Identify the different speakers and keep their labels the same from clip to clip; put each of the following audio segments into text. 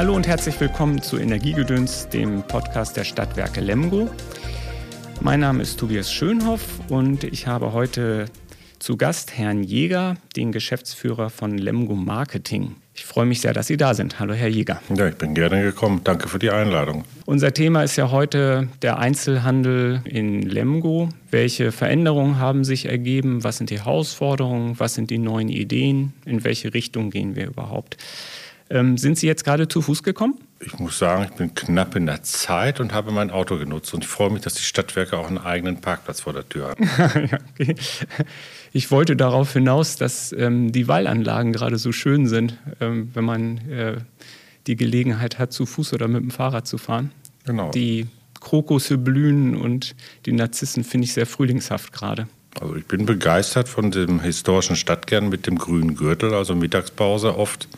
Speaker 1: Hallo und herzlich willkommen zu Energiegedöns, dem Podcast der Stadtwerke Lemgo. Mein Name ist Tobias Schönhoff und ich habe heute zu Gast Herrn Jäger, den Geschäftsführer von Lemgo Marketing. Ich freue mich sehr, dass Sie da sind. Hallo, Herr Jäger.
Speaker 2: Ja, ich bin gerne gekommen. Danke für die Einladung.
Speaker 1: Unser Thema ist ja heute der Einzelhandel in Lemgo. Welche Veränderungen haben sich ergeben? Was sind die Herausforderungen? Was sind die neuen Ideen? In welche Richtung gehen wir überhaupt? Ähm, sind Sie jetzt gerade zu Fuß gekommen?
Speaker 2: Ich muss sagen, ich bin knapp in der Zeit und habe mein Auto genutzt. Und ich freue mich, dass die Stadtwerke auch einen eigenen Parkplatz vor der Tür haben. ja, okay.
Speaker 1: Ich wollte darauf hinaus, dass ähm, die Wallanlagen gerade so schön sind, ähm, wenn man äh, die Gelegenheit hat, zu Fuß oder mit dem Fahrrad zu fahren. Genau. Die Krokusse blühen und die Narzissen finde ich sehr frühlingshaft gerade.
Speaker 2: Also ich bin begeistert von dem historischen Stadtkern mit dem grünen Gürtel, also Mittagspause oft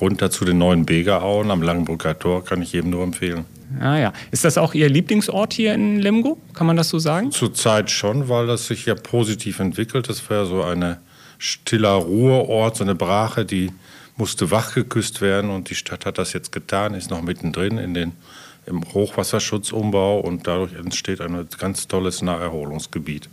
Speaker 2: runter zu den neuen Begerauen am Langenbrücker Tor kann ich jedem nur empfehlen.
Speaker 1: Ah ja. Ist das auch Ihr Lieblingsort hier in Lemgo? Kann man das so sagen?
Speaker 2: Zurzeit schon, weil das sich ja positiv entwickelt. Das wäre so ein stiller Ruheort, so eine Brache, die musste wachgeküsst werden und die Stadt hat das jetzt getan, ist noch mittendrin in den, im Hochwasserschutzumbau und dadurch entsteht ein ganz tolles Naherholungsgebiet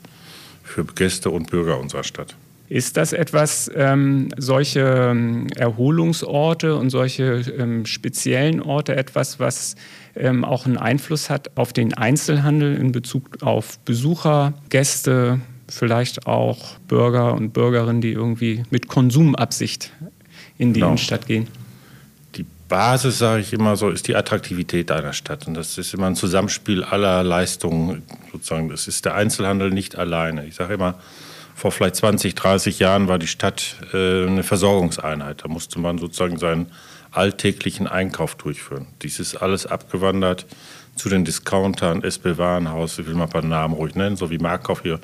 Speaker 2: für Gäste und Bürger unserer Stadt.
Speaker 1: Ist das etwas, ähm, solche ähm, Erholungsorte und solche ähm, speziellen Orte etwas, was ähm, auch einen Einfluss hat auf den Einzelhandel in Bezug auf Besucher, Gäste, vielleicht auch Bürger und Bürgerinnen, die irgendwie mit Konsumabsicht in die genau. Innenstadt gehen?
Speaker 2: Die Basis, sage ich immer so, ist die Attraktivität einer Stadt. Und das ist immer ein Zusammenspiel aller Leistungen. Sozusagen. Das ist der Einzelhandel nicht alleine. Ich sage immer, vor vielleicht 20, 30 Jahren war die Stadt äh, eine Versorgungseinheit. Da musste man sozusagen seinen alltäglichen Einkauf durchführen. Dies ist alles abgewandert zu den Discountern, SB Warenhaus, ich will mal ein paar Namen ruhig nennen, so wie Markkauf hier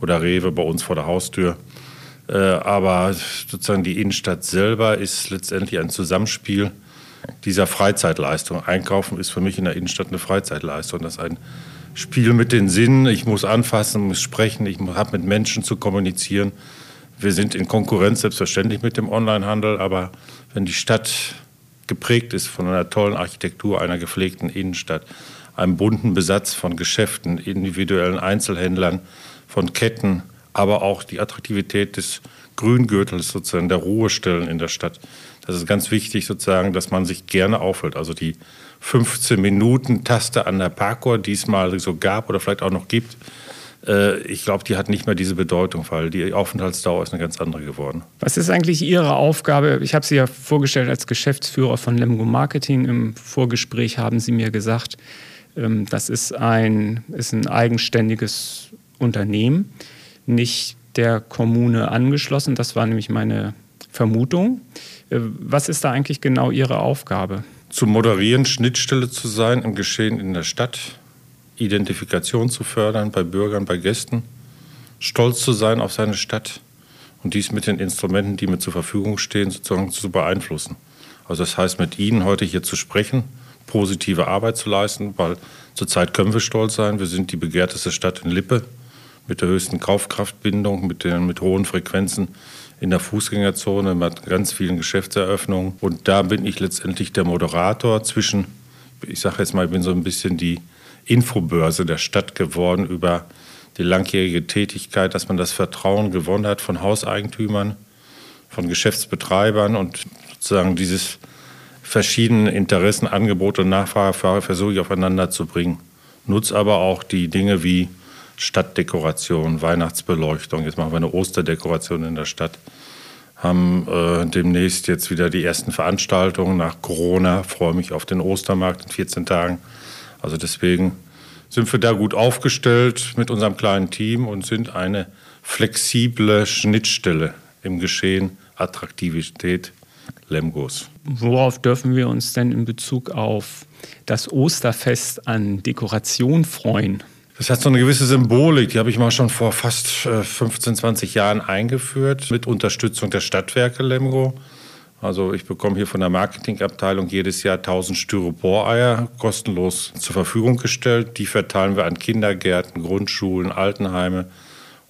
Speaker 2: oder Rewe bei uns vor der Haustür. Äh, aber sozusagen die Innenstadt selber ist letztendlich ein Zusammenspiel dieser Freizeitleistung. Einkaufen ist für mich in der Innenstadt eine Freizeitleistung. Das ist ein Spiel mit den Sinnen. Ich muss anfassen, muss sprechen, ich habe mit Menschen zu kommunizieren. Wir sind in Konkurrenz selbstverständlich mit dem Onlinehandel, aber wenn die Stadt geprägt ist von einer tollen Architektur, einer gepflegten Innenstadt, einem bunten Besatz von Geschäften, individuellen Einzelhändlern, von Ketten, aber auch die Attraktivität des Grüngürtels, sozusagen der Ruhestellen in der Stadt. Das ist ganz wichtig, sozusagen, dass man sich gerne aufhält. Also die 15 Minuten Taste an der Parkour, die es mal so gab oder vielleicht auch noch gibt, äh, ich glaube, die hat nicht mehr diese Bedeutung, weil die Aufenthaltsdauer ist eine ganz andere geworden.
Speaker 1: Was ist eigentlich Ihre Aufgabe? Ich habe Sie ja vorgestellt als Geschäftsführer von Lemgo Marketing. Im Vorgespräch haben Sie mir gesagt, ähm, das ist ein, ist ein eigenständiges Unternehmen, nicht der Kommune angeschlossen. Das war nämlich meine Vermutung. Äh, was ist da eigentlich genau Ihre Aufgabe?
Speaker 2: Zu moderieren, Schnittstelle zu sein im Geschehen in der Stadt, Identifikation zu fördern bei Bürgern, bei Gästen, stolz zu sein auf seine Stadt und dies mit den Instrumenten, die mir zur Verfügung stehen, sozusagen zu beeinflussen. Also das heißt, mit Ihnen heute hier zu sprechen, positive Arbeit zu leisten, weil zurzeit können wir stolz sein. Wir sind die begehrteste Stadt in Lippe mit der höchsten Kaufkraftbindung, mit, den, mit hohen Frequenzen in der Fußgängerzone mit ganz vielen Geschäftseröffnungen. Und da bin ich letztendlich der Moderator zwischen, ich sage jetzt mal, ich bin so ein bisschen die Infobörse der Stadt geworden über die langjährige Tätigkeit, dass man das Vertrauen gewonnen hat von Hauseigentümern, von Geschäftsbetreibern und sozusagen dieses verschiedene Interessen, Angebote und Nachfrage versuche ich aufeinander zu bringen. Nutze aber auch die Dinge wie Stadtdekoration, Weihnachtsbeleuchtung. Jetzt machen wir eine Osterdekoration in der Stadt. Haben äh, demnächst jetzt wieder die ersten Veranstaltungen nach Corona. Freue mich auf den Ostermarkt in 14 Tagen. Also deswegen sind wir da gut aufgestellt mit unserem kleinen Team und sind eine flexible Schnittstelle im Geschehen Attraktivität Lemgos.
Speaker 1: Worauf dürfen wir uns denn in Bezug auf das Osterfest an Dekoration freuen?
Speaker 2: Das hat so eine gewisse Symbolik, die habe ich mal schon vor fast 15, äh, 20 Jahren eingeführt, mit Unterstützung der Stadtwerke Lemgo. Also ich bekomme hier von der Marketingabteilung jedes Jahr 1000 Styropor-Eier kostenlos zur Verfügung gestellt. Die verteilen wir an Kindergärten, Grundschulen, Altenheime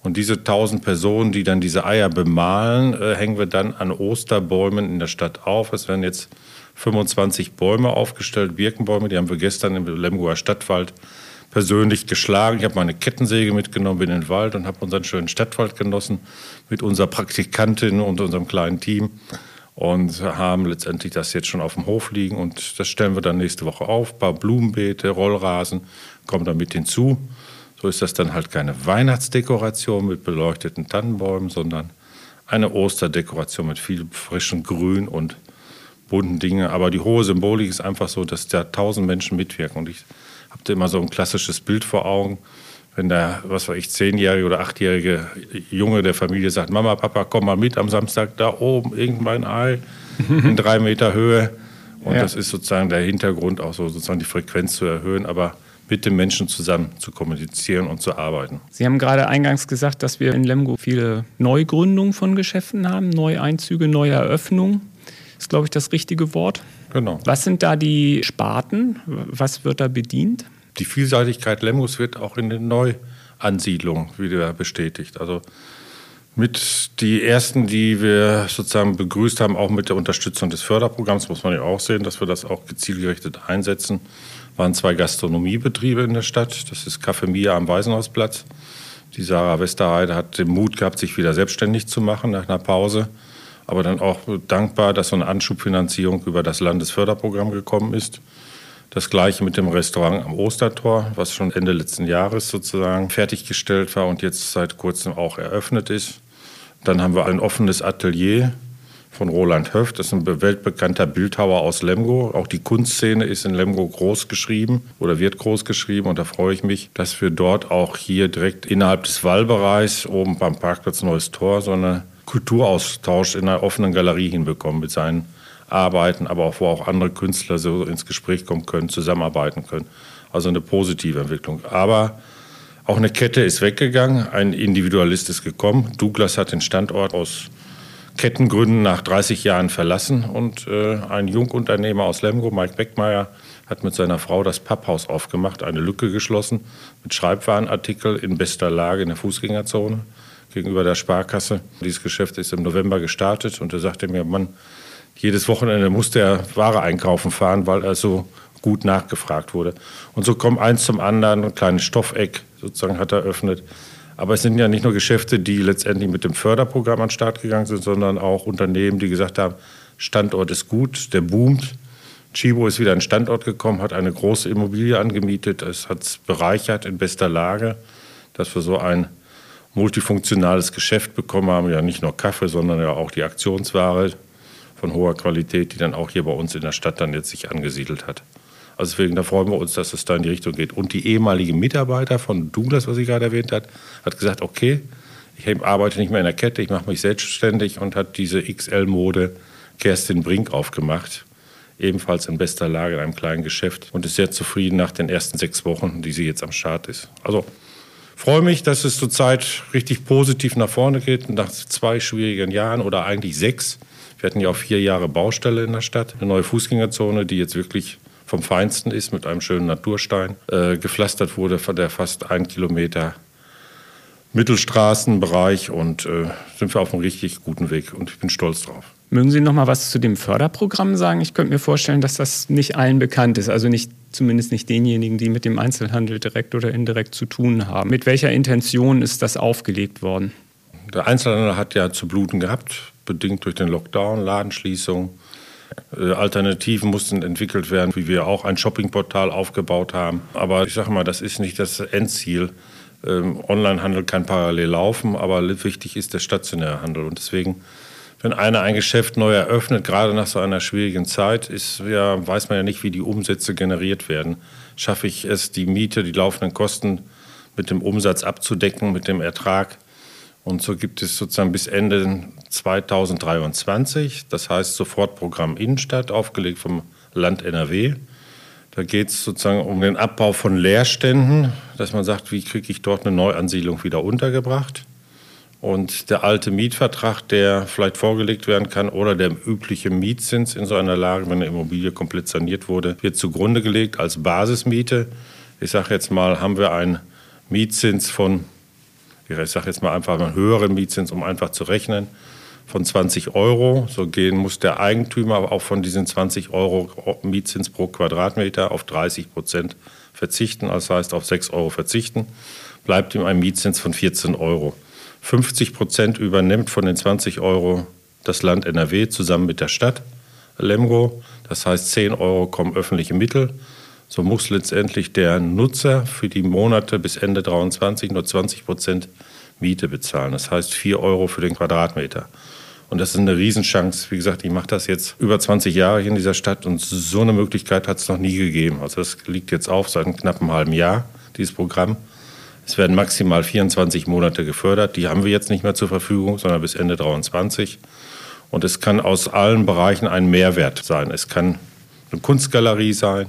Speaker 2: Und diese 1000 Personen, die dann diese Eier bemalen, äh, hängen wir dann an Osterbäumen in der Stadt auf. Es werden jetzt 25 Bäume aufgestellt, Birkenbäume, die haben wir gestern im Lemgoer Stadtwald persönlich geschlagen. Ich habe meine Kettensäge mitgenommen, bin in den Wald und habe unseren schönen Stadtwald genossen mit unserer Praktikantin und unserem kleinen Team und haben letztendlich das jetzt schon auf dem Hof liegen und das stellen wir dann nächste Woche auf. Ein paar Blumenbeete, Rollrasen kommen da mit hinzu. So ist das dann halt keine Weihnachtsdekoration mit beleuchteten Tannenbäumen, sondern eine Osterdekoration mit viel frischem Grün und bunten Dingen. Aber die hohe Symbolik ist einfach so, dass da tausend Menschen mitwirken. Und ich habe da immer so ein klassisches Bild vor Augen. Wenn der, was weiß ich, zehnjährige oder achtjährige Junge der Familie sagt, Mama, Papa, komm mal mit am Samstag da oben, irgendein Ei in drei Meter Höhe. Und ja. das ist sozusagen der Hintergrund, auch so sozusagen die Frequenz zu erhöhen. Aber mit den Menschen zusammen zu kommunizieren und zu arbeiten.
Speaker 1: Sie haben gerade eingangs gesagt, dass wir in Lemgo viele Neugründungen von Geschäften haben, Neueinzüge, Neueröffnungen. Ist, glaube ich, das richtige Wort.
Speaker 2: Genau.
Speaker 1: Was sind da die Sparten? Was wird da bedient?
Speaker 2: Die Vielseitigkeit Lemmos wird auch in den Neuansiedlungen wieder bestätigt. Also mit die ersten, die wir sozusagen begrüßt haben, auch mit der Unterstützung des Förderprogramms, muss man ja auch sehen, dass wir das auch gezielgerichtet einsetzen, waren zwei Gastronomiebetriebe in der Stadt. Das ist Café Mia am Waisenhausplatz. Die Sarah Westerheide hat den Mut gehabt, sich wieder selbstständig zu machen nach einer Pause. Aber dann auch dankbar, dass so eine Anschubfinanzierung über das Landesförderprogramm gekommen ist. Das gleiche mit dem Restaurant am Ostertor, was schon Ende letzten Jahres sozusagen fertiggestellt war und jetzt seit kurzem auch eröffnet ist. Dann haben wir ein offenes Atelier von Roland Höft. Das ist ein weltbekannter Bildhauer aus Lemgo. Auch die Kunstszene ist in Lemgo groß geschrieben oder wird groß geschrieben. Und da freue ich mich, dass wir dort auch hier direkt innerhalb des Wallbereichs oben beim Parkplatz Neues Tor so einen Kulturaustausch in einer offenen Galerie hinbekommen mit seinen Arbeiten, aber auch wo auch andere Künstler so ins Gespräch kommen können, zusammenarbeiten können. Also eine positive Entwicklung. Aber auch eine Kette ist weggegangen, ein Individualist ist gekommen. Douglas hat den Standort aus Kettengründen nach 30 Jahren verlassen und äh, ein Jungunternehmer aus Lemgo, Mike Beckmeier, hat mit seiner Frau das Papphaus aufgemacht, eine Lücke geschlossen mit Schreibwarenartikel in bester Lage in der Fußgängerzone gegenüber der Sparkasse. Dieses Geschäft ist im November gestartet und er sagte mir, Mann, jedes Wochenende musste er Ware einkaufen fahren, weil er so gut nachgefragt wurde. Und so kommt eins zum anderen, ein kleines Stoffeck sozusagen hat er eröffnet. Aber es sind ja nicht nur Geschäfte, die letztendlich mit dem Förderprogramm an den Start gegangen sind, sondern auch Unternehmen, die gesagt haben, Standort ist gut, der boomt. Chibo ist wieder an den Standort gekommen, hat eine große Immobilie angemietet. Es hat es bereichert in bester Lage, dass wir so ein multifunktionales Geschäft bekommen haben. Ja, nicht nur Kaffee, sondern ja auch die Aktionsware von hoher Qualität, die dann auch hier bei uns in der Stadt dann jetzt sich angesiedelt hat. Also deswegen, da freuen wir uns, dass es da in die Richtung geht. Und die ehemalige Mitarbeiter von Douglas, was sie gerade erwähnt hat, hat gesagt, okay, ich arbeite nicht mehr in der Kette, ich mache mich selbstständig und hat diese XL-Mode Kerstin Brink aufgemacht. Ebenfalls in bester Lage in einem kleinen Geschäft und ist sehr zufrieden nach den ersten sechs Wochen, die sie jetzt am Start ist. Also freue mich, dass es zurzeit richtig positiv nach vorne geht, nach zwei schwierigen Jahren oder eigentlich sechs. Wir hatten ja auch vier Jahre Baustelle in der Stadt, eine neue Fußgängerzone, die jetzt wirklich vom Feinsten ist, mit einem schönen Naturstein. Äh, gepflastert wurde von der fast ein Kilometer Mittelstraßenbereich und äh, sind wir auf einem richtig guten Weg und ich bin stolz drauf.
Speaker 1: Mögen Sie noch mal was zu dem Förderprogramm sagen? Ich könnte mir vorstellen, dass das nicht allen bekannt ist, also nicht zumindest nicht denjenigen, die mit dem Einzelhandel direkt oder indirekt zu tun haben. Mit welcher Intention ist das aufgelegt worden?
Speaker 2: Der Einzelhandel hat ja zu bluten gehabt, bedingt durch den Lockdown, Ladenschließung, äh, Alternativen mussten entwickelt werden, wie wir auch ein Shoppingportal aufgebaut haben. Aber ich sage mal, das ist nicht das Endziel. Ähm, Onlinehandel kann parallel laufen, aber wichtig ist der stationäre Handel. Und deswegen, wenn einer ein Geschäft neu eröffnet, gerade nach so einer schwierigen Zeit, ist, ja, weiß man ja nicht, wie die Umsätze generiert werden. Schaffe ich es, die Miete, die laufenden Kosten mit dem Umsatz abzudecken, mit dem Ertrag? Und so gibt es sozusagen bis Ende 2023, das heißt Sofortprogramm Innenstadt, aufgelegt vom Land NRW. Da geht es sozusagen um den Abbau von Leerständen, dass man sagt, wie kriege ich dort eine Neuansiedlung wieder untergebracht. Und der alte Mietvertrag, der vielleicht vorgelegt werden kann, oder der übliche Mietzins in so einer Lage, wenn eine Immobilie komplett saniert wurde, wird zugrunde gelegt als Basismiete. Ich sage jetzt mal, haben wir einen Mietzins von ich sage jetzt mal einfach einen höheren Mietzins, um einfach zu rechnen, von 20 Euro. So gehen muss der Eigentümer auch von diesen 20 Euro Mietzins pro Quadratmeter auf 30 Prozent verzichten, das heißt auf 6 Euro verzichten, bleibt ihm ein Mietzins von 14 Euro. 50 Prozent übernimmt von den 20 Euro das Land NRW zusammen mit der Stadt Lemgo. Das heißt, 10 Euro kommen öffentliche Mittel. So muss letztendlich der Nutzer für die Monate bis Ende 2023 nur 20 Prozent Miete bezahlen. Das heißt 4 Euro für den Quadratmeter. Und das ist eine Riesenchance. Wie gesagt, ich mache das jetzt über 20 Jahre hier in dieser Stadt und so eine Möglichkeit hat es noch nie gegeben. Also das liegt jetzt auf seit einem knappen halben Jahr, dieses Programm. Es werden maximal 24 Monate gefördert. Die haben wir jetzt nicht mehr zur Verfügung, sondern bis Ende 2023. Und es kann aus allen Bereichen ein Mehrwert sein. Es kann eine Kunstgalerie sein,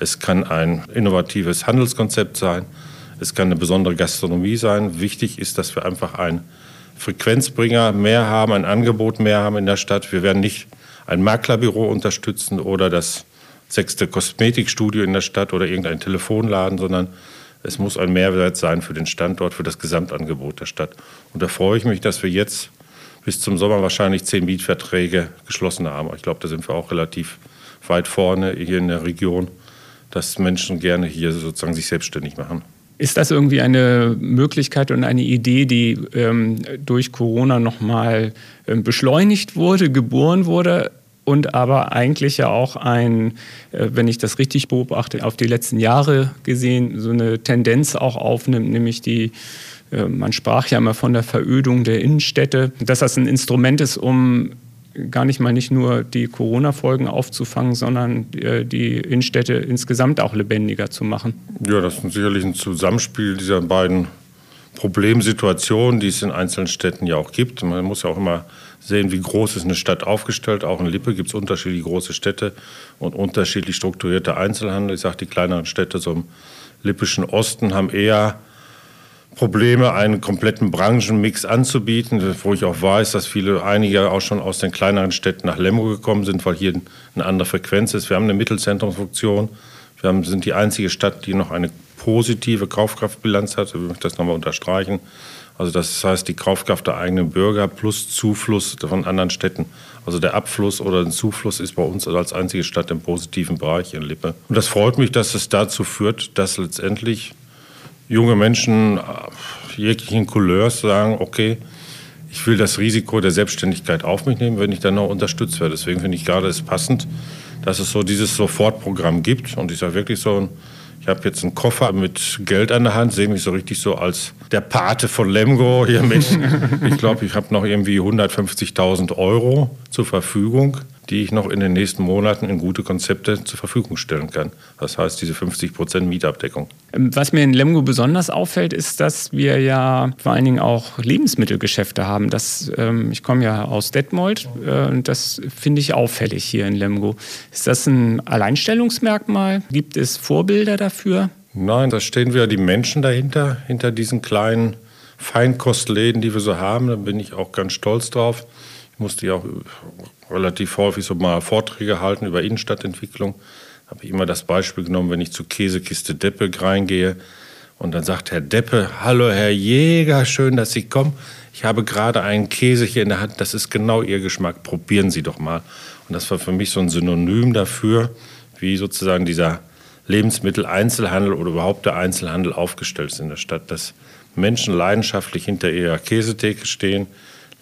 Speaker 2: es kann ein innovatives Handelskonzept sein, es kann eine besondere Gastronomie sein. Wichtig ist, dass wir einfach einen Frequenzbringer mehr haben, ein Angebot mehr haben in der Stadt. Wir werden nicht ein Maklerbüro unterstützen oder das sechste Kosmetikstudio in der Stadt oder irgendein Telefonladen, sondern es muss ein Mehrwert sein für den Standort, für das Gesamtangebot der Stadt. Und da freue ich mich, dass wir jetzt bis zum Sommer wahrscheinlich zehn Mietverträge geschlossen haben. Ich glaube, da sind wir auch relativ weit vorne hier in der Region, dass Menschen gerne hier sozusagen sich selbstständig machen.
Speaker 1: Ist das irgendwie eine Möglichkeit und eine Idee, die ähm, durch Corona nochmal ähm, beschleunigt wurde, geboren wurde und aber eigentlich ja auch ein, äh, wenn ich das richtig beobachte, auf die letzten Jahre gesehen, so eine Tendenz auch aufnimmt, nämlich die äh, man sprach ja immer von der Verödung der Innenstädte, dass das ein Instrument ist, um gar nicht mal nicht nur die Corona-Folgen aufzufangen, sondern äh, die Innenstädte insgesamt auch lebendiger zu machen.
Speaker 2: Ja, das ist sicherlich ein Zusammenspiel dieser beiden Problemsituationen, die es in einzelnen Städten ja auch gibt. Man muss ja auch immer sehen, wie groß ist eine Stadt aufgestellt. Auch in Lippe gibt es unterschiedlich große Städte und unterschiedlich strukturierte Einzelhandel. Ich sage, die kleineren Städte so im lippischen Osten haben eher Probleme, einen kompletten Branchenmix anzubieten, wo ich auch weiß, dass viele, einige auch schon aus den kleineren Städten nach Lemgo gekommen sind, weil hier eine andere Frequenz ist. Wir haben eine Mittelzentrumsfunktion. Wir haben, sind die einzige Stadt, die noch eine positive Kaufkraftbilanz hat. Ich möchte das nochmal unterstreichen. Also das heißt, die Kaufkraft der eigenen Bürger plus Zufluss von anderen Städten. Also der Abfluss oder der Zufluss ist bei uns als einzige Stadt im positiven Bereich in Lippe. Und das freut mich, dass es dazu führt, dass letztendlich junge Menschen jeglichen Couleurs sagen, okay, ich will das Risiko der Selbstständigkeit auf mich nehmen, wenn ich dann noch unterstützt werde. Deswegen finde ich gerade es passend, dass es so dieses Sofortprogramm gibt. Und ich sage wirklich so, ich habe jetzt einen Koffer mit Geld an der Hand, sehe mich so richtig so als der Pate von Lemgo hier mit. ich glaube, ich habe noch irgendwie 150.000 Euro zur Verfügung die ich noch in den nächsten Monaten in gute Konzepte zur Verfügung stellen kann. Das heißt, diese 50 Prozent Mietabdeckung.
Speaker 1: Ähm, was mir in Lemgo besonders auffällt, ist, dass wir ja vor allen Dingen auch Lebensmittelgeschäfte haben. Das, ähm, ich komme ja aus Detmold äh, und das finde ich auffällig hier in Lemgo. Ist das ein Alleinstellungsmerkmal? Gibt es Vorbilder dafür?
Speaker 2: Nein, da stehen wir die Menschen dahinter, hinter diesen kleinen Feinkostläden, die wir so haben. Da bin ich auch ganz stolz drauf. Ich musste ja auch relativ häufig so mal Vorträge halten über Innenstadtentwicklung. Habe ich immer das Beispiel genommen, wenn ich zur Käsekiste Deppe reingehe und dann sagt Herr Deppe, hallo Herr Jäger, schön, dass Sie kommen. Ich habe gerade einen Käse hier in der Hand, das ist genau Ihr Geschmack, probieren Sie doch mal. Und das war für mich so ein Synonym dafür, wie sozusagen dieser Lebensmitteleinzelhandel oder überhaupt der Einzelhandel aufgestellt ist in der Stadt, dass Menschen leidenschaftlich hinter ihrer Käsetheke stehen,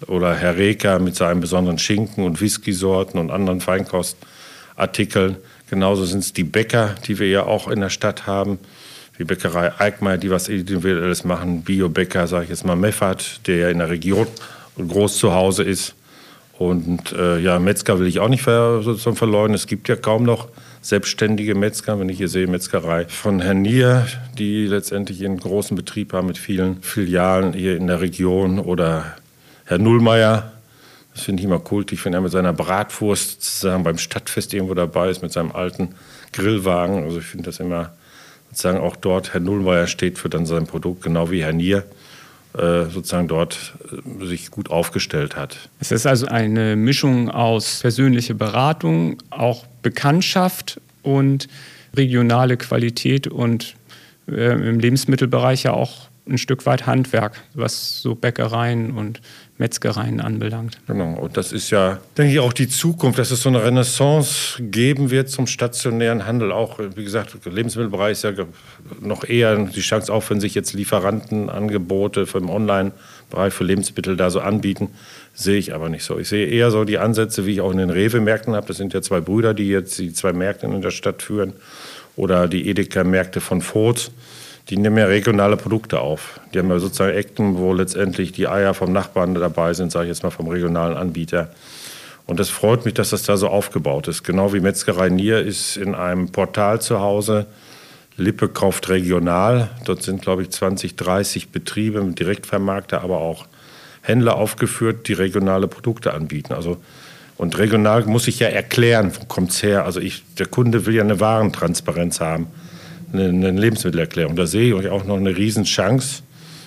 Speaker 2: oder Herr Reker mit seinen besonderen Schinken und Whiskysorten und anderen Feinkostartikeln. Genauso sind es die Bäcker, die wir ja auch in der Stadt haben. Die Bäckerei Eickmeier, die was Individuelles machen. Biobäcker, sage ich jetzt mal, Meffert, der ja in der Region groß zu Hause ist. Und äh, ja, Metzger will ich auch nicht ver sozusagen verleugnen. Es gibt ja kaum noch selbstständige Metzger. Wenn ich hier sehe, Metzgerei von Herrn Nier, die letztendlich einen großen Betrieb haben mit vielen Filialen hier in der Region. Oder Herr Nullmeier, das finde ich immer kultig, wenn er mit seiner Bratwurst sozusagen beim Stadtfest irgendwo dabei ist, mit seinem alten Grillwagen. Also ich finde das immer sozusagen auch dort, Herr Nullmeier steht für dann sein Produkt, genau wie Herr Nier äh, sozusagen dort äh, sich gut aufgestellt hat.
Speaker 1: Es ist also eine Mischung aus persönlicher Beratung, auch Bekanntschaft und regionale Qualität und äh, im Lebensmittelbereich ja auch ein Stück weit Handwerk, was so Bäckereien und Metzgereien anbelangt.
Speaker 2: Genau, und das ist ja, denke ich, auch die Zukunft, dass es so eine Renaissance geben wird zum stationären Handel. Auch, wie gesagt, Lebensmittelbereich ist ja noch eher die Chance, auch wenn sich jetzt Lieferantenangebote im Online-Bereich für Lebensmittel da so anbieten, sehe ich aber nicht so. Ich sehe eher so die Ansätze, wie ich auch in den Rewe-Märkten habe. Das sind ja zwei Brüder, die jetzt die zwei Märkte in der Stadt führen. Oder die Edeka-Märkte von Voth die nehmen ja regionale Produkte auf. Die haben ja sozusagen Ecken, wo letztendlich die Eier vom Nachbarn dabei sind, sage ich jetzt mal vom regionalen Anbieter. Und das freut mich, dass das da so aufgebaut ist. Genau wie Metzgerei Nier ist in einem Portal zu Hause. Lippe kauft regional. Dort sind, glaube ich, 20, 30 Betriebe Direktvermarkter, aber auch Händler aufgeführt, die regionale Produkte anbieten. Also, und regional muss ich ja erklären, wo kommt es her. Also ich, der Kunde will ja eine Warentransparenz haben eine, Lebensmittelerklärung. Da sehe ich auch noch eine Riesenchance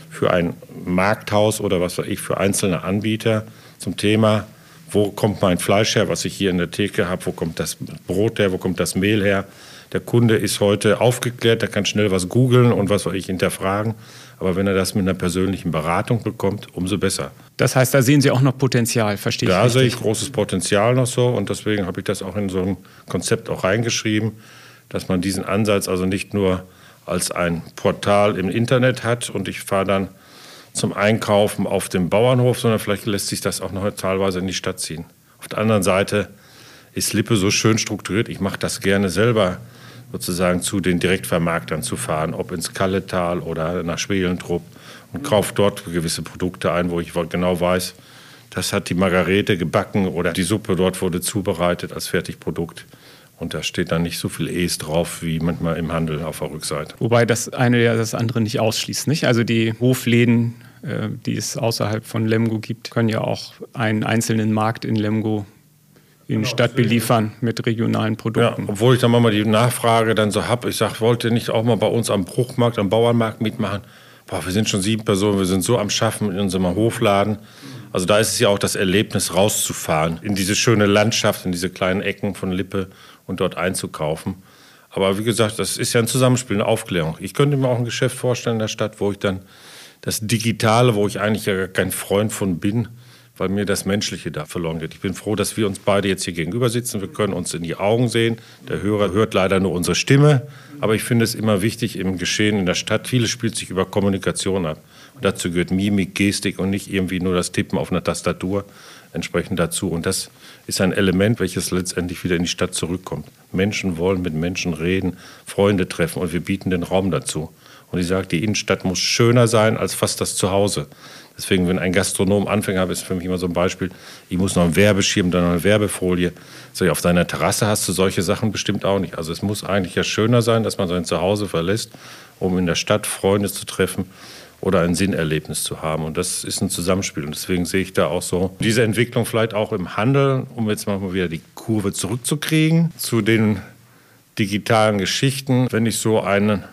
Speaker 2: für ein Markthaus oder was weiß ich, für einzelne Anbieter zum Thema, wo kommt mein Fleisch her, was ich hier in der Theke habe, wo kommt das Brot her, wo kommt das Mehl her. Der Kunde ist heute aufgeklärt, der kann schnell was googeln und was soll ich hinterfragen. Aber wenn er das mit einer persönlichen Beratung bekommt, umso besser.
Speaker 1: Das heißt, da sehen Sie auch noch Potenzial, verstehe
Speaker 2: ich.
Speaker 1: Da
Speaker 2: sehe ich großes Potenzial noch so und deswegen habe ich das auch in so ein Konzept auch reingeschrieben dass man diesen Ansatz also nicht nur als ein Portal im Internet hat und ich fahre dann zum Einkaufen auf dem Bauernhof, sondern vielleicht lässt sich das auch noch teilweise in die Stadt ziehen. Auf der anderen Seite ist Lippe so schön strukturiert, ich mache das gerne selber sozusagen zu den Direktvermarktern zu fahren, ob ins Kalletal oder nach Schwelentrupp und kaufe dort gewisse Produkte ein, wo ich genau weiß, das hat die Margarete gebacken oder die Suppe dort wurde zubereitet als Fertigprodukt. Und da steht dann nicht so viel E's drauf wie manchmal im Handel auf der Rückseite.
Speaker 1: Wobei das eine ja das andere nicht ausschließt. Nicht? Also die Hofläden, äh, die es außerhalb von Lemgo gibt, können ja auch einen einzelnen Markt in Lemgo in die genau, Stadt beliefern mit regionalen Produkten.
Speaker 2: Ja, obwohl ich dann mal die Nachfrage dann so habe, ich sage, wollt ihr nicht auch mal bei uns am Bruchmarkt, am Bauernmarkt mitmachen? Boah, wir sind schon sieben Personen, wir sind so am Schaffen in unserem Hofladen. Also da ist es ja auch das Erlebnis, rauszufahren in diese schöne Landschaft, in diese kleinen Ecken von Lippe und dort einzukaufen. Aber wie gesagt, das ist ja ein Zusammenspiel, eine Aufklärung. Ich könnte mir auch ein Geschäft vorstellen in der Stadt, wo ich dann das Digitale, wo ich eigentlich ja kein Freund von bin, weil mir das Menschliche da verloren geht. Ich bin froh, dass wir uns beide jetzt hier gegenüber sitzen. Wir können uns in die Augen sehen. Der Hörer hört leider nur unsere Stimme. Aber ich finde es immer wichtig im Geschehen in der Stadt. Vieles spielt sich über Kommunikation ab. Und dazu gehört Mimik, Gestik und nicht irgendwie nur das Tippen auf einer Tastatur entsprechend dazu. Und das ist ein Element, welches letztendlich wieder in die Stadt zurückkommt. Menschen wollen mit Menschen reden, Freunde treffen und wir bieten den Raum dazu. Und ich sage, die Innenstadt muss schöner sein als fast das Zuhause. Deswegen, wenn ein Gastronom Anfänger ist für mich immer so ein Beispiel, ich muss noch einen Werbeschirm, dann noch eine Werbefolie. So, auf deiner Terrasse hast du solche Sachen bestimmt auch nicht. Also es muss eigentlich ja schöner sein, dass man sein Zuhause verlässt, um in der Stadt Freunde zu treffen oder ein Sinnerlebnis zu haben. Und das ist ein Zusammenspiel. Und deswegen sehe ich da auch so diese Entwicklung vielleicht auch im Handel, um jetzt mal wieder die Kurve zurückzukriegen zu den digitalen Geschichten. Wenn ich so einen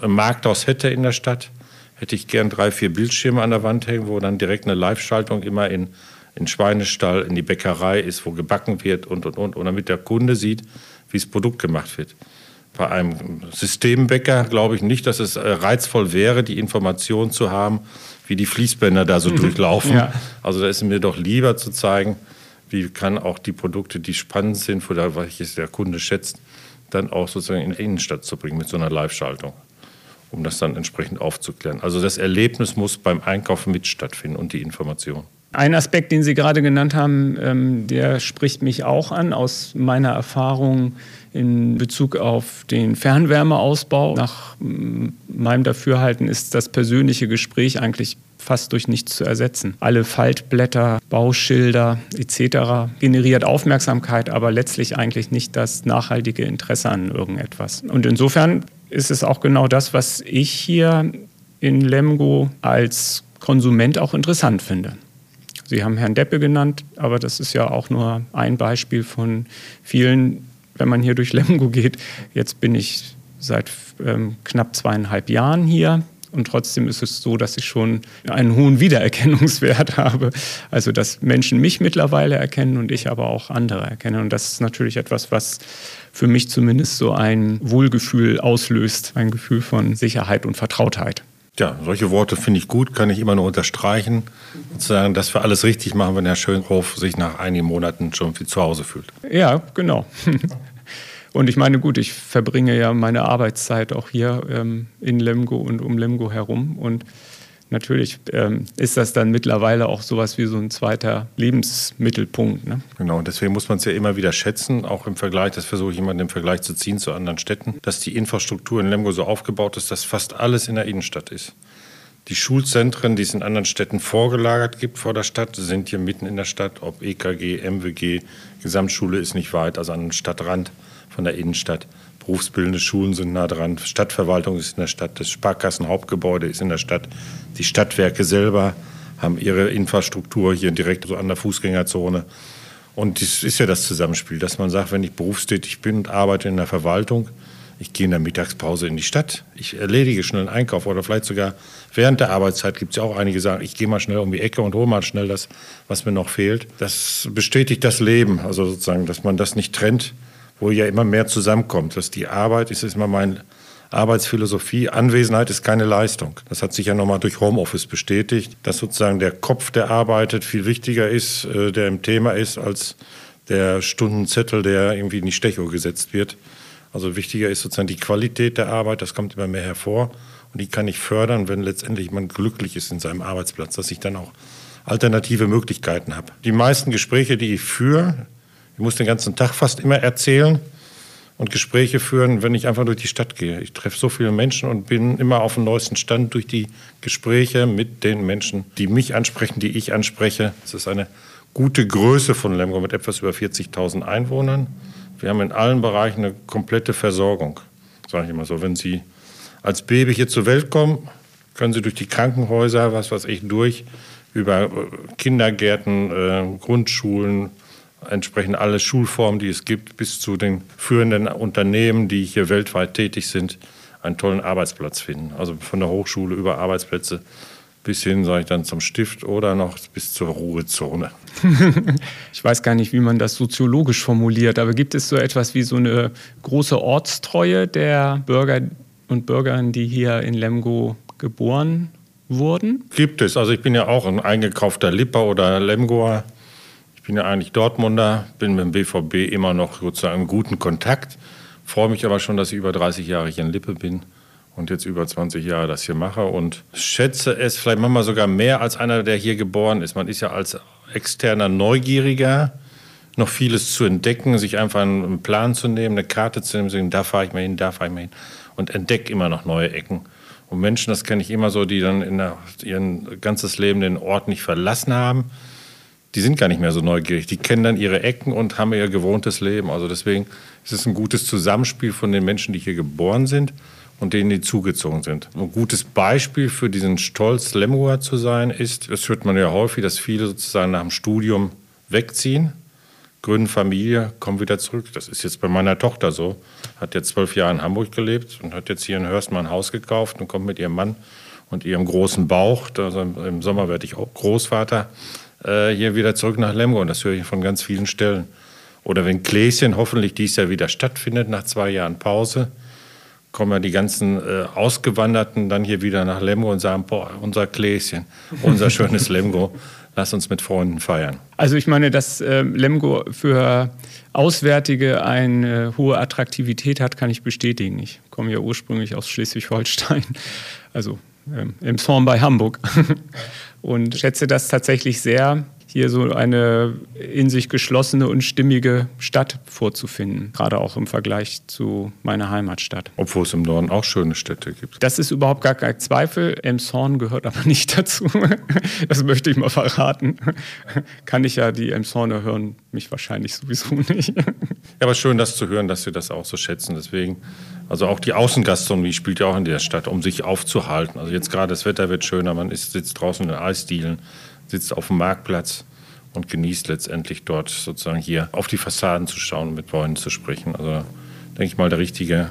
Speaker 2: Markthaus hätte in der Stadt, hätte ich gern drei, vier Bildschirme an der Wand hängen, wo dann direkt eine Live-Schaltung immer in in Schweinestall, in die Bäckerei ist, wo gebacken wird und, und, und. Und damit der Kunde sieht, wie das Produkt gemacht wird. Bei einem Systembäcker glaube ich nicht, dass es äh, reizvoll wäre, die Information zu haben, wie die Fließbänder da so mhm. durchlaufen. Ja. Also da ist mir doch lieber zu zeigen, wie kann auch die Produkte, die spannend sind, oder welches der Kunde schätzt, dann auch sozusagen in die Innenstadt zu bringen mit so einer Live-Schaltung, um das dann entsprechend aufzuklären. Also das Erlebnis muss beim Einkaufen mit stattfinden und die Information.
Speaker 1: Ein Aspekt, den Sie gerade genannt haben, ähm, der spricht mich auch an aus meiner Erfahrung in Bezug auf den Fernwärmeausbau. Nach meinem Dafürhalten ist das persönliche Gespräch eigentlich fast durch nichts zu ersetzen. Alle Faltblätter, Bauschilder etc. generiert Aufmerksamkeit, aber letztlich eigentlich nicht das nachhaltige Interesse an irgendetwas. Und insofern ist es auch genau das, was ich hier in Lemgo als Konsument auch interessant finde. Sie haben Herrn Deppe genannt, aber das ist ja auch nur ein Beispiel von vielen, wenn man hier durch Lemgo geht. Jetzt bin ich seit ähm, knapp zweieinhalb Jahren hier. Und trotzdem ist es so, dass ich schon einen hohen Wiedererkennungswert habe. Also, dass Menschen mich mittlerweile erkennen und ich aber auch andere erkenne. Und das ist natürlich etwas, was für mich zumindest so ein Wohlgefühl auslöst, ein Gefühl von Sicherheit und Vertrautheit.
Speaker 2: Ja, solche Worte finde ich gut, kann ich immer nur unterstreichen. Sozusagen, dass wir alles richtig machen, wenn Herr Schönhoff sich nach einigen Monaten schon wie zu Hause fühlt.
Speaker 1: Ja, genau. Und ich meine, gut, ich verbringe ja meine Arbeitszeit auch hier ähm, in Lemgo und um Lemgo herum. Und natürlich ähm, ist das dann mittlerweile auch sowas wie so ein zweiter Lebensmittelpunkt. Ne?
Speaker 2: Genau, und deswegen muss man es ja immer wieder schätzen, auch im Vergleich, das versuche ich immer im Vergleich zu ziehen zu anderen Städten, dass die Infrastruktur in Lemgo so aufgebaut ist, dass fast alles in der Innenstadt ist. Die Schulzentren, die es in anderen Städten vorgelagert gibt vor der Stadt, sind hier mitten in der Stadt. Ob EKG, MWG, Gesamtschule ist nicht weit, also an den Stadtrand von der Innenstadt. Berufsbildende Schulen sind nah dran, Stadtverwaltung ist in der Stadt, das Sparkassenhauptgebäude ist in der Stadt, die Stadtwerke selber haben ihre Infrastruktur hier direkt so an der Fußgängerzone. Und das ist ja das Zusammenspiel, dass man sagt, wenn ich berufstätig bin und arbeite in der Verwaltung, ich gehe in der Mittagspause in die Stadt, ich erledige schnell einen Einkauf oder vielleicht sogar während der Arbeitszeit gibt es ja auch einige, die sagen, ich gehe mal schnell um die Ecke und hole mal schnell das, was mir noch fehlt. Das bestätigt das Leben, also sozusagen, dass man das nicht trennt wo ja immer mehr zusammenkommt. Dass die Arbeit, ist immer meine Arbeitsphilosophie, Anwesenheit ist keine Leistung. Das hat sich ja nochmal durch Homeoffice bestätigt, dass sozusagen der Kopf, der arbeitet, viel wichtiger ist, äh, der im Thema ist, als der Stundenzettel, der irgendwie in die Stechuhr gesetzt wird. Also wichtiger ist sozusagen die Qualität der Arbeit, das kommt immer mehr hervor. Und die kann ich fördern, wenn letztendlich man glücklich ist in seinem Arbeitsplatz, dass ich dann auch alternative Möglichkeiten habe. Die meisten Gespräche, die ich führe, ich muss den ganzen Tag fast immer erzählen und Gespräche führen, wenn ich einfach durch die Stadt gehe. Ich treffe so viele Menschen und bin immer auf dem neuesten Stand durch die Gespräche mit den Menschen, die mich ansprechen, die ich anspreche. Es ist eine gute Größe von Lemgo mit etwas über 40.000 Einwohnern. Wir haben in allen Bereichen eine komplette Versorgung, sage ich immer so. Wenn Sie als Baby hier zur Welt kommen, können Sie durch die Krankenhäuser, was weiß ich, durch, über Kindergärten, äh, Grundschulen, entsprechend alle Schulformen, die es gibt, bis zu den führenden Unternehmen, die hier weltweit tätig sind, einen tollen Arbeitsplatz finden. Also von der Hochschule über Arbeitsplätze bis hin, sage ich dann, zum Stift oder noch bis zur Ruhezone.
Speaker 1: ich weiß gar nicht, wie man das soziologisch formuliert, aber gibt es so etwas wie so eine große Ortstreue der Bürger und Bürgerinnen, die hier in Lemgo geboren wurden?
Speaker 2: Gibt es. Also ich bin ja auch ein eingekaufter Lipper oder Lemgoer. Bin ja eigentlich Dortmunder, bin mit dem BVB immer noch sozusagen im guten Kontakt. Freue mich aber schon, dass ich über 30 Jahre hier in Lippe bin und jetzt über 20 Jahre das hier mache und schätze es vielleicht manchmal sogar mehr als einer, der hier geboren ist. Man ist ja als externer Neugieriger, noch vieles zu entdecken, sich einfach einen Plan zu nehmen, eine Karte zu nehmen, sagen, da fahre ich mal hin, da fahre ich mal hin und entdecke immer noch neue Ecken. Und Menschen, das kenne ich immer so, die dann in der, ihr ganzes Leben den Ort nicht verlassen haben, die sind gar nicht mehr so neugierig. Die kennen dann ihre Ecken und haben ihr gewohntes Leben. Also deswegen ist es ein gutes Zusammenspiel von den Menschen, die hier geboren sind und denen, die zugezogen sind. Ein gutes Beispiel für diesen Stolz, Lemgoer zu sein, ist, das hört man ja häufig, dass viele sozusagen nach dem Studium wegziehen, gründen Familie, kommen wieder zurück. Das ist jetzt bei meiner Tochter so. Hat jetzt zwölf Jahre in Hamburg gelebt und hat jetzt hier in Hörst mal ein Haus gekauft und kommt mit ihrem Mann und ihrem großen Bauch, also im Sommer werde ich auch Großvater, äh, hier wieder zurück nach Lemgo. Und das höre ich von ganz vielen Stellen. Oder wenn Gläschen hoffentlich dies Jahr wieder stattfindet, nach zwei Jahren Pause, kommen ja die ganzen äh, Ausgewanderten dann hier wieder nach Lemgo und sagen, boah, unser Gläschen, unser schönes Lemgo, lass uns mit Freunden feiern.
Speaker 1: Also ich meine, dass äh, Lemgo für Auswärtige eine hohe Attraktivität hat, kann ich bestätigen. Ich komme ja ursprünglich aus Schleswig-Holstein, also ähm, im Zorn bei Hamburg. und schätze das tatsächlich sehr, hier so eine in sich geschlossene und stimmige Stadt vorzufinden, gerade auch im Vergleich zu meiner Heimatstadt.
Speaker 2: Obwohl es im Norden auch schöne Städte gibt.
Speaker 1: Das ist überhaupt gar kein Zweifel. Elmshorn gehört aber nicht dazu. Das möchte ich mal verraten. Kann ich ja, die Elmshorner hören mich wahrscheinlich sowieso nicht. Ja,
Speaker 2: aber schön, das zu hören, dass Sie das auch so schätzen. Deswegen, also auch die Außengastronomie spielt ja auch in der Stadt, um sich aufzuhalten. Also jetzt gerade das Wetter wird schöner, man ist, sitzt draußen in den Eisdielen sitzt auf dem Marktplatz und genießt letztendlich dort sozusagen hier auf die Fassaden zu schauen und mit Freunden zu sprechen. Also denke ich mal, der richtige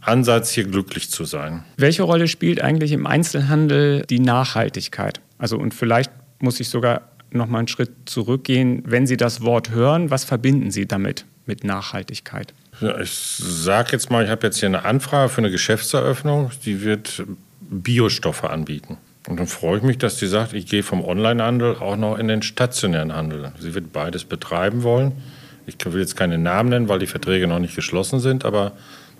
Speaker 2: Ansatz, hier glücklich zu sein.
Speaker 1: Welche Rolle spielt eigentlich im Einzelhandel die Nachhaltigkeit? Also und vielleicht muss ich sogar noch mal einen Schritt zurückgehen. Wenn Sie das Wort hören, was verbinden Sie damit mit Nachhaltigkeit?
Speaker 2: Ich sage jetzt mal, ich habe jetzt hier eine Anfrage für eine Geschäftseröffnung. Die wird Biostoffe anbieten. Und dann freue ich mich, dass sie sagt, ich gehe vom Onlinehandel auch noch in den stationären Handel. Sie wird beides betreiben wollen. Ich will jetzt keine Namen nennen, weil die Verträge noch nicht geschlossen sind, aber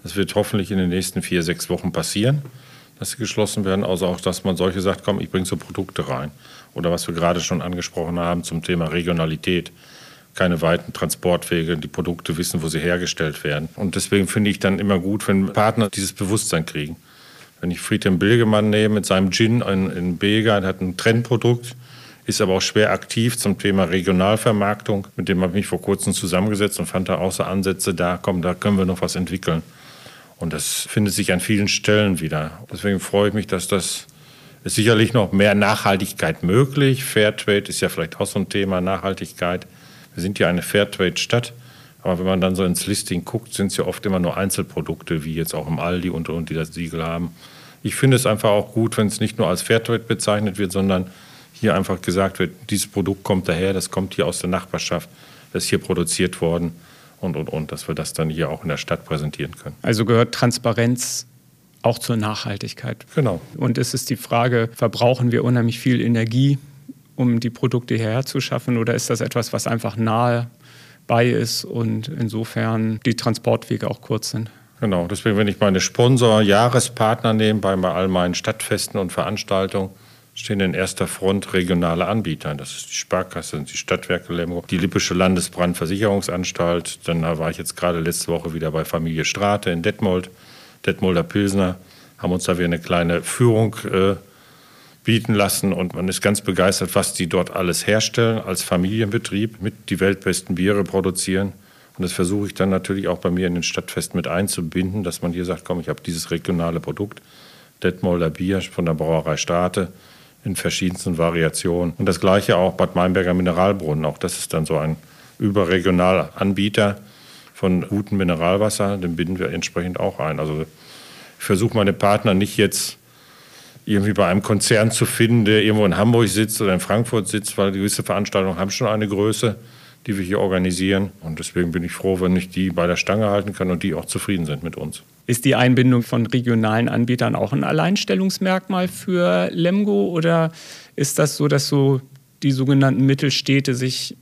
Speaker 2: das wird hoffentlich in den nächsten vier, sechs Wochen passieren, dass sie geschlossen werden. Also auch, dass man solche sagt, komm, ich bringe so Produkte rein. Oder was wir gerade schon angesprochen haben zum Thema Regionalität. Keine weiten Transportwege, die Produkte wissen, wo sie hergestellt werden. Und deswegen finde ich dann immer gut, wenn Partner dieses Bewusstsein kriegen. Wenn ich Friedhelm Bilgemann nehme mit seinem Gin in, in Bega, der hat ein Trendprodukt, ist aber auch schwer aktiv zum Thema Regionalvermarktung. Mit dem habe ich mich vor kurzem zusammengesetzt und fand da außer Ansätze da, komm, da können wir noch was entwickeln. Und das findet sich an vielen Stellen wieder. Deswegen freue ich mich, dass das ist sicherlich noch mehr Nachhaltigkeit möglich. Fairtrade ist ja vielleicht auch so ein Thema, Nachhaltigkeit. Wir sind ja eine Fairtrade-Stadt. Aber wenn man dann so ins Listing guckt, sind es ja oft immer nur Einzelprodukte, wie jetzt auch im Aldi und, und die das Siegel haben. Ich finde es einfach auch gut, wenn es nicht nur als Fairtrade bezeichnet wird, sondern hier einfach gesagt wird, dieses Produkt kommt daher, das kommt hier aus der Nachbarschaft, das ist hier produziert worden und, und, und, dass wir das dann hier auch in der Stadt präsentieren können.
Speaker 1: Also gehört Transparenz auch zur Nachhaltigkeit.
Speaker 2: Genau.
Speaker 1: Und es ist die Frage, verbrauchen wir unheimlich viel Energie, um die Produkte hierher zu schaffen oder ist das etwas, was einfach nahe bei ist und insofern die Transportwege auch kurz sind.
Speaker 2: Genau, deswegen, wenn ich meine Sponsor, Jahrespartner nehme bei all meinen Stadtfesten und Veranstaltungen, stehen in erster Front regionale Anbieter. Das ist die Sparkasse, die Stadtwerke Lemgo, die Lippische Landesbrandversicherungsanstalt. Dann war ich jetzt gerade letzte Woche wieder bei Familie Strate in Detmold, Detmolder Pilsner, haben uns da wieder eine kleine Führung äh, bieten lassen und man ist ganz begeistert, was die dort alles herstellen als Familienbetrieb, mit die weltbesten Biere produzieren. Und das versuche ich dann natürlich auch bei mir in den Stadtfest mit einzubinden, dass man hier sagt, komm, ich habe dieses regionale Produkt, Detmolder Bier von der Brauerei Strate in verschiedensten Variationen. Und das gleiche auch Bad Meinberger Mineralbrunnen. Auch das ist dann so ein überregionaler Anbieter von gutem Mineralwasser. Den binden wir entsprechend auch ein. Also ich versuche meine Partner nicht jetzt irgendwie bei einem Konzern zu finden, der irgendwo in Hamburg sitzt oder in Frankfurt sitzt, weil gewisse Veranstaltungen haben schon eine Größe, die wir hier organisieren. Und deswegen bin ich froh, wenn ich die bei der Stange halten kann und die auch zufrieden sind mit uns.
Speaker 1: Ist die Einbindung von regionalen Anbietern auch ein Alleinstellungsmerkmal für Lemgo oder ist das so, dass so die sogenannten Mittelstädte sich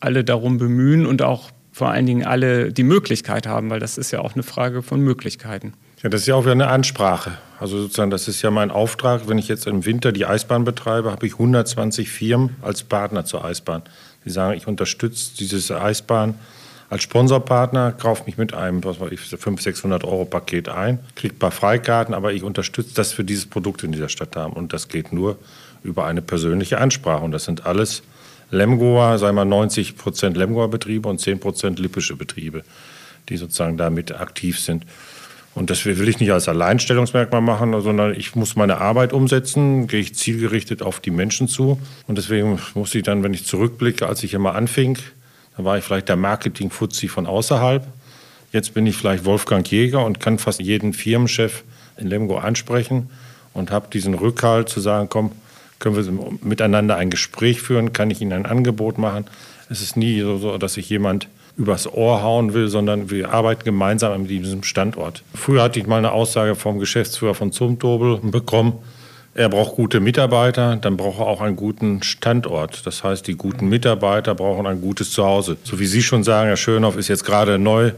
Speaker 1: alle darum bemühen und auch vor allen Dingen alle die Möglichkeit haben, weil das ist ja auch eine Frage von Möglichkeiten.
Speaker 2: Ja, das ist ja auch wieder eine Ansprache. Also sozusagen, das ist ja mein Auftrag. Wenn ich jetzt im Winter die Eisbahn betreibe, habe ich 120 Firmen als Partner zur Eisbahn. Die sagen, ich unterstütze diese Eisbahn als Sponsorpartner, kaufe mich mit einem was weiß ich, 500, 600 Euro Paket ein, kriege ein paar Freikarten, aber ich unterstütze das für dieses Produkt in dieser Stadt haben. Und das geht nur über eine persönliche Ansprache. Und das sind alles Lemgoer, sagen wir 90 Prozent Lemgoer Betriebe und 10 Prozent lippische Betriebe, die sozusagen damit aktiv sind. Und das will ich nicht als Alleinstellungsmerkmal machen, sondern ich muss meine Arbeit umsetzen, gehe ich zielgerichtet auf die Menschen zu. Und deswegen muss ich dann, wenn ich zurückblicke, als ich immer anfing, dann war ich vielleicht der Marketing-Fuzzi von außerhalb. Jetzt bin ich vielleicht Wolfgang Jäger und kann fast jeden Firmenchef in Lemgo ansprechen und habe diesen Rückhalt zu sagen, komm, können wir miteinander ein Gespräch führen, kann ich Ihnen ein Angebot machen. Es ist nie so, dass sich jemand übers Ohr hauen will, sondern wir arbeiten gemeinsam an diesem Standort. Früher hatte ich mal eine Aussage vom Geschäftsführer von Zumtobel bekommen, er braucht gute Mitarbeiter, dann braucht er auch einen guten Standort. Das heißt, die guten Mitarbeiter brauchen ein gutes Zuhause. So wie Sie schon sagen, Herr Schönhoff ist jetzt gerade neu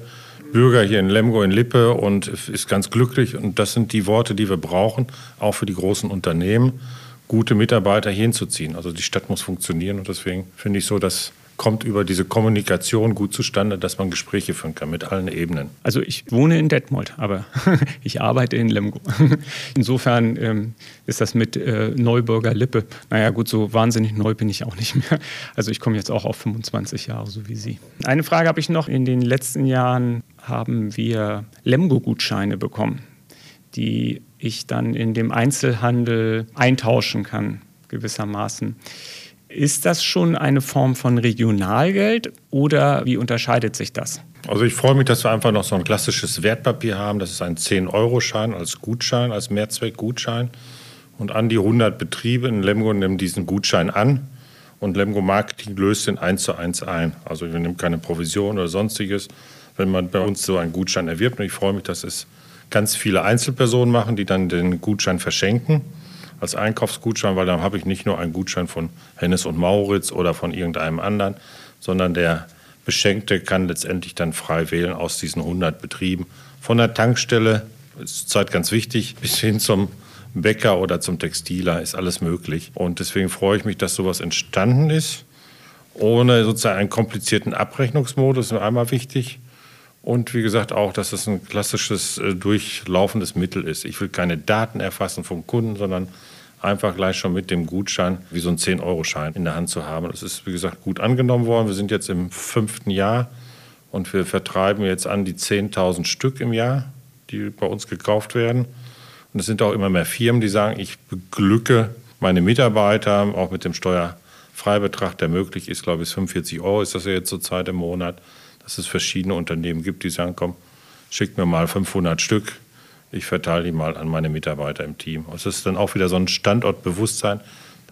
Speaker 2: Bürger hier in Lemgo in Lippe und ist ganz glücklich. Und das sind die Worte, die wir brauchen, auch für die großen Unternehmen, gute Mitarbeiter hinzuziehen. Also die Stadt muss funktionieren und deswegen finde ich so, dass kommt über diese Kommunikation gut zustande, dass man Gespräche führen kann mit allen Ebenen.
Speaker 1: Also ich wohne in Detmold, aber ich arbeite in Lemgo. Insofern ähm, ist das mit äh, Neubürger Lippe. Naja gut, so wahnsinnig neu bin ich auch nicht mehr. Also ich komme jetzt auch auf 25 Jahre, so wie Sie. Eine Frage habe ich noch. In den letzten Jahren haben wir Lemgo-Gutscheine bekommen, die ich dann in dem Einzelhandel eintauschen kann, gewissermaßen. Ist das schon eine Form von Regionalgeld oder wie unterscheidet sich das?
Speaker 2: Also ich freue mich, dass wir einfach noch so ein klassisches Wertpapier haben. Das ist ein 10-Euro-Schein als Gutschein, als Mehrzweckgutschein. Und an die 100 Betriebe in Lemgo nehmen diesen Gutschein an und Lemgo Marketing löst den eins zu eins ein. Also wir nehmen keine Provision oder sonstiges, wenn man bei uns so einen Gutschein erwirbt. Und ich freue mich, dass es ganz viele Einzelpersonen machen, die dann den Gutschein verschenken als Einkaufsgutschein, weil dann habe ich nicht nur einen Gutschein von Hennes und Mauritz oder von irgendeinem anderen, sondern der Beschenkte kann letztendlich dann frei wählen aus diesen 100 Betrieben. Von der Tankstelle, ist zurzeit ganz wichtig, bis hin zum Bäcker oder zum Textiler ist alles möglich. Und deswegen freue ich mich, dass sowas entstanden ist, ohne sozusagen einen komplizierten Abrechnungsmodus, ist einmal wichtig. Und wie gesagt auch, dass es ein klassisches äh, durchlaufendes Mittel ist. Ich will keine Daten erfassen vom Kunden, sondern einfach gleich schon mit dem Gutschein wie so ein 10-Euro-Schein in der Hand zu haben. Das ist, wie gesagt, gut angenommen worden. Wir sind jetzt im fünften Jahr und wir vertreiben jetzt an die 10.000 Stück im Jahr, die bei uns gekauft werden. Und es sind auch immer mehr Firmen, die sagen, ich beglücke meine Mitarbeiter auch mit dem Steuerfreibetrag, der möglich ist, glaube ich, 45 Euro ist das ja jetzt zurzeit im Monat, dass es verschiedene Unternehmen gibt, die sagen, komm, schickt mir mal 500 Stück, ich verteile die mal an meine Mitarbeiter im Team. Es ist dann auch wieder so ein Standortbewusstsein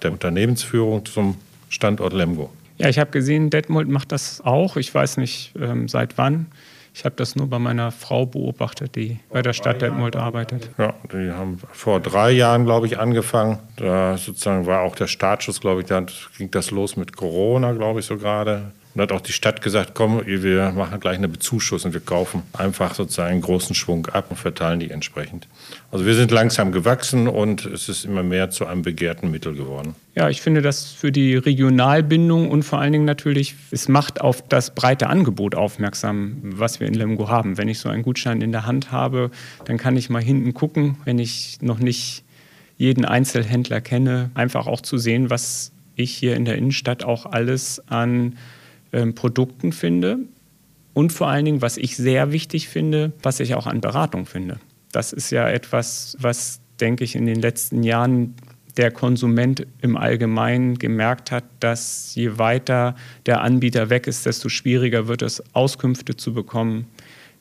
Speaker 2: der Unternehmensführung zum Standort Lemgo.
Speaker 1: Ja, ich habe gesehen, Detmold macht das auch. Ich weiß nicht ähm, seit wann. Ich habe das nur bei meiner Frau beobachtet, die bei der Stadt Detmold arbeitet.
Speaker 2: Ja, die haben vor drei Jahren, glaube ich, angefangen. Da sozusagen war auch der Startschuss, glaube ich, da ging das los mit Corona, glaube ich, so gerade. Und hat auch die Stadt gesagt, komm, wir machen gleich eine Bezuschussung, wir kaufen einfach sozusagen einen großen Schwung ab und verteilen die entsprechend. Also wir sind langsam gewachsen und es ist immer mehr zu einem begehrten Mittel geworden.
Speaker 1: Ja, ich finde das für die Regionalbindung und vor allen Dingen natürlich, es macht auf das breite Angebot aufmerksam, was wir in Lemgo haben. Wenn ich so einen Gutschein in der Hand habe, dann kann ich mal hinten gucken, wenn ich noch nicht jeden Einzelhändler kenne, einfach auch zu sehen, was ich hier in der Innenstadt auch alles an ähm, Produkten finde und vor allen Dingen, was ich sehr wichtig finde, was ich auch an Beratung finde. Das ist ja etwas, was, denke ich, in den letzten Jahren der Konsument im Allgemeinen gemerkt hat, dass je weiter der Anbieter weg ist, desto schwieriger wird es, Auskünfte zu bekommen,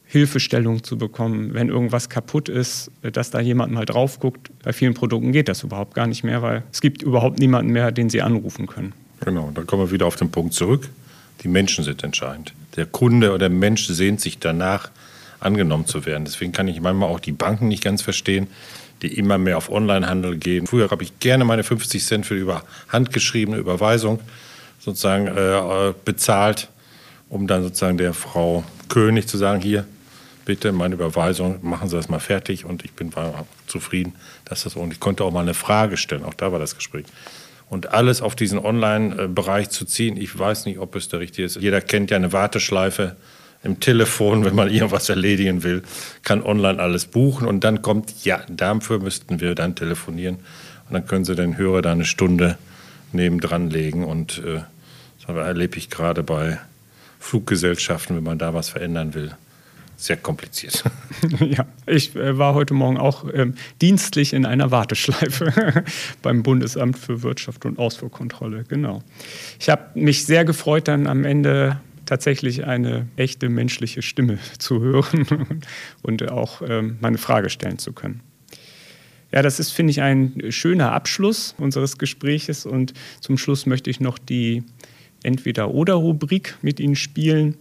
Speaker 1: Hilfestellung zu bekommen, wenn irgendwas kaputt ist, dass da jemand mal drauf guckt. Bei vielen Produkten geht das überhaupt gar nicht mehr, weil es gibt überhaupt niemanden mehr, den sie anrufen können.
Speaker 2: Genau, dann kommen wir wieder auf den Punkt zurück. Die Menschen sind entscheidend. Der Kunde oder der Mensch sehnt sich danach, angenommen zu werden. Deswegen kann ich manchmal auch die Banken nicht ganz verstehen, die immer mehr auf Onlinehandel gehen. Früher habe ich gerne meine 50 Cent für über handgeschriebene Überweisung sozusagen äh, bezahlt, um dann sozusagen der Frau König zu sagen, hier, bitte meine Überweisung, machen Sie das mal fertig und ich bin zufrieden, dass das und ich konnte auch mal eine Frage stellen, auch da war das Gespräch und alles auf diesen Online-Bereich zu ziehen, ich weiß nicht, ob es der richtige ist. Jeder kennt ja eine Warteschleife im Telefon, wenn man irgendwas erledigen will, kann online alles buchen und dann kommt, ja, dafür müssten wir dann telefonieren und dann können Sie den Hörer da eine Stunde nebendran legen und äh, das erlebe ich gerade bei Fluggesellschaften, wenn man da was verändern will sehr kompliziert.
Speaker 1: ja, ich äh, war heute Morgen auch ähm, dienstlich in einer Warteschleife beim Bundesamt für Wirtschaft und Ausfuhrkontrolle. Genau. Ich habe mich sehr gefreut, dann am Ende tatsächlich eine echte menschliche Stimme zu hören und auch ähm, meine Frage stellen zu können. Ja, das ist, finde ich, ein schöner Abschluss unseres Gespräches und zum Schluss möchte ich noch die Entweder-Oder-Rubrik mit Ihnen spielen.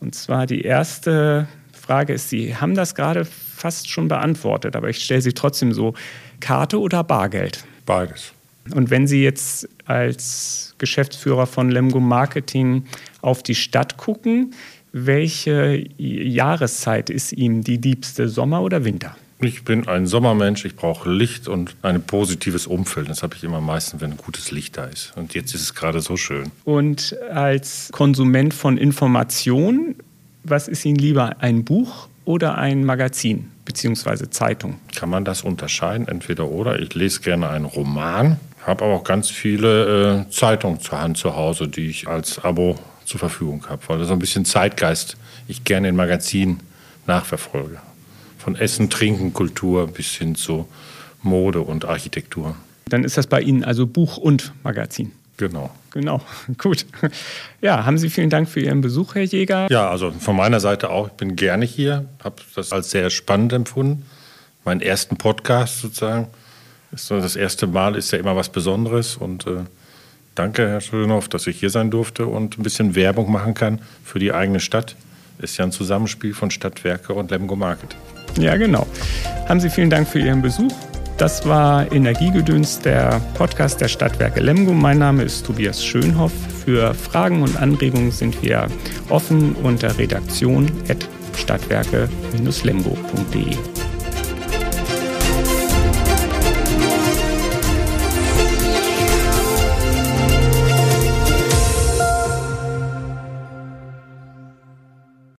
Speaker 1: Und zwar die erste Frage ist, Sie haben das gerade fast schon beantwortet, aber ich stelle sie trotzdem so. Karte oder Bargeld?
Speaker 2: Beides.
Speaker 1: Und wenn Sie jetzt als Geschäftsführer von Lemgo Marketing auf die Stadt gucken, welche Jahreszeit ist Ihnen die liebste, Sommer oder Winter?
Speaker 2: Ich bin ein Sommermensch, ich brauche Licht und ein positives Umfeld. Das habe ich immer am meisten, wenn ein gutes Licht da ist. Und jetzt ist es gerade so schön.
Speaker 1: Und als Konsument von Information, was ist Ihnen lieber, ein Buch oder ein Magazin bzw. Zeitung?
Speaker 2: Kann man das unterscheiden, entweder oder? Ich lese gerne einen Roman, habe aber auch ganz viele äh, Zeitungen zur Hand zu Hause, die ich als Abo zur Verfügung habe, weil das so ein bisschen Zeitgeist ich gerne in Magazinen nachverfolge. Von Essen, Trinken, Kultur bis hin zu Mode und Architektur.
Speaker 1: Dann ist das bei Ihnen also Buch und Magazin.
Speaker 2: Genau.
Speaker 1: Genau, gut. Ja, haben Sie vielen Dank für Ihren Besuch, Herr Jäger.
Speaker 2: Ja, also von meiner Seite auch. Ich bin gerne hier, habe das als sehr spannend empfunden. Meinen ersten Podcast sozusagen. Das erste Mal ist ja immer was Besonderes und äh, danke, Herr Schönhoff, dass ich hier sein durfte und ein bisschen Werbung machen kann für die eigene Stadt. Ist ja ein Zusammenspiel von Stadtwerke und Lemgo Market.
Speaker 1: Ja, genau. Haben Sie vielen Dank für Ihren Besuch. Das war Energiegedöns, der Podcast der Stadtwerke Lemgo. Mein Name ist Tobias Schönhoff. Für Fragen und Anregungen sind wir offen unter redaktion.stadtwerke-lemgo.de.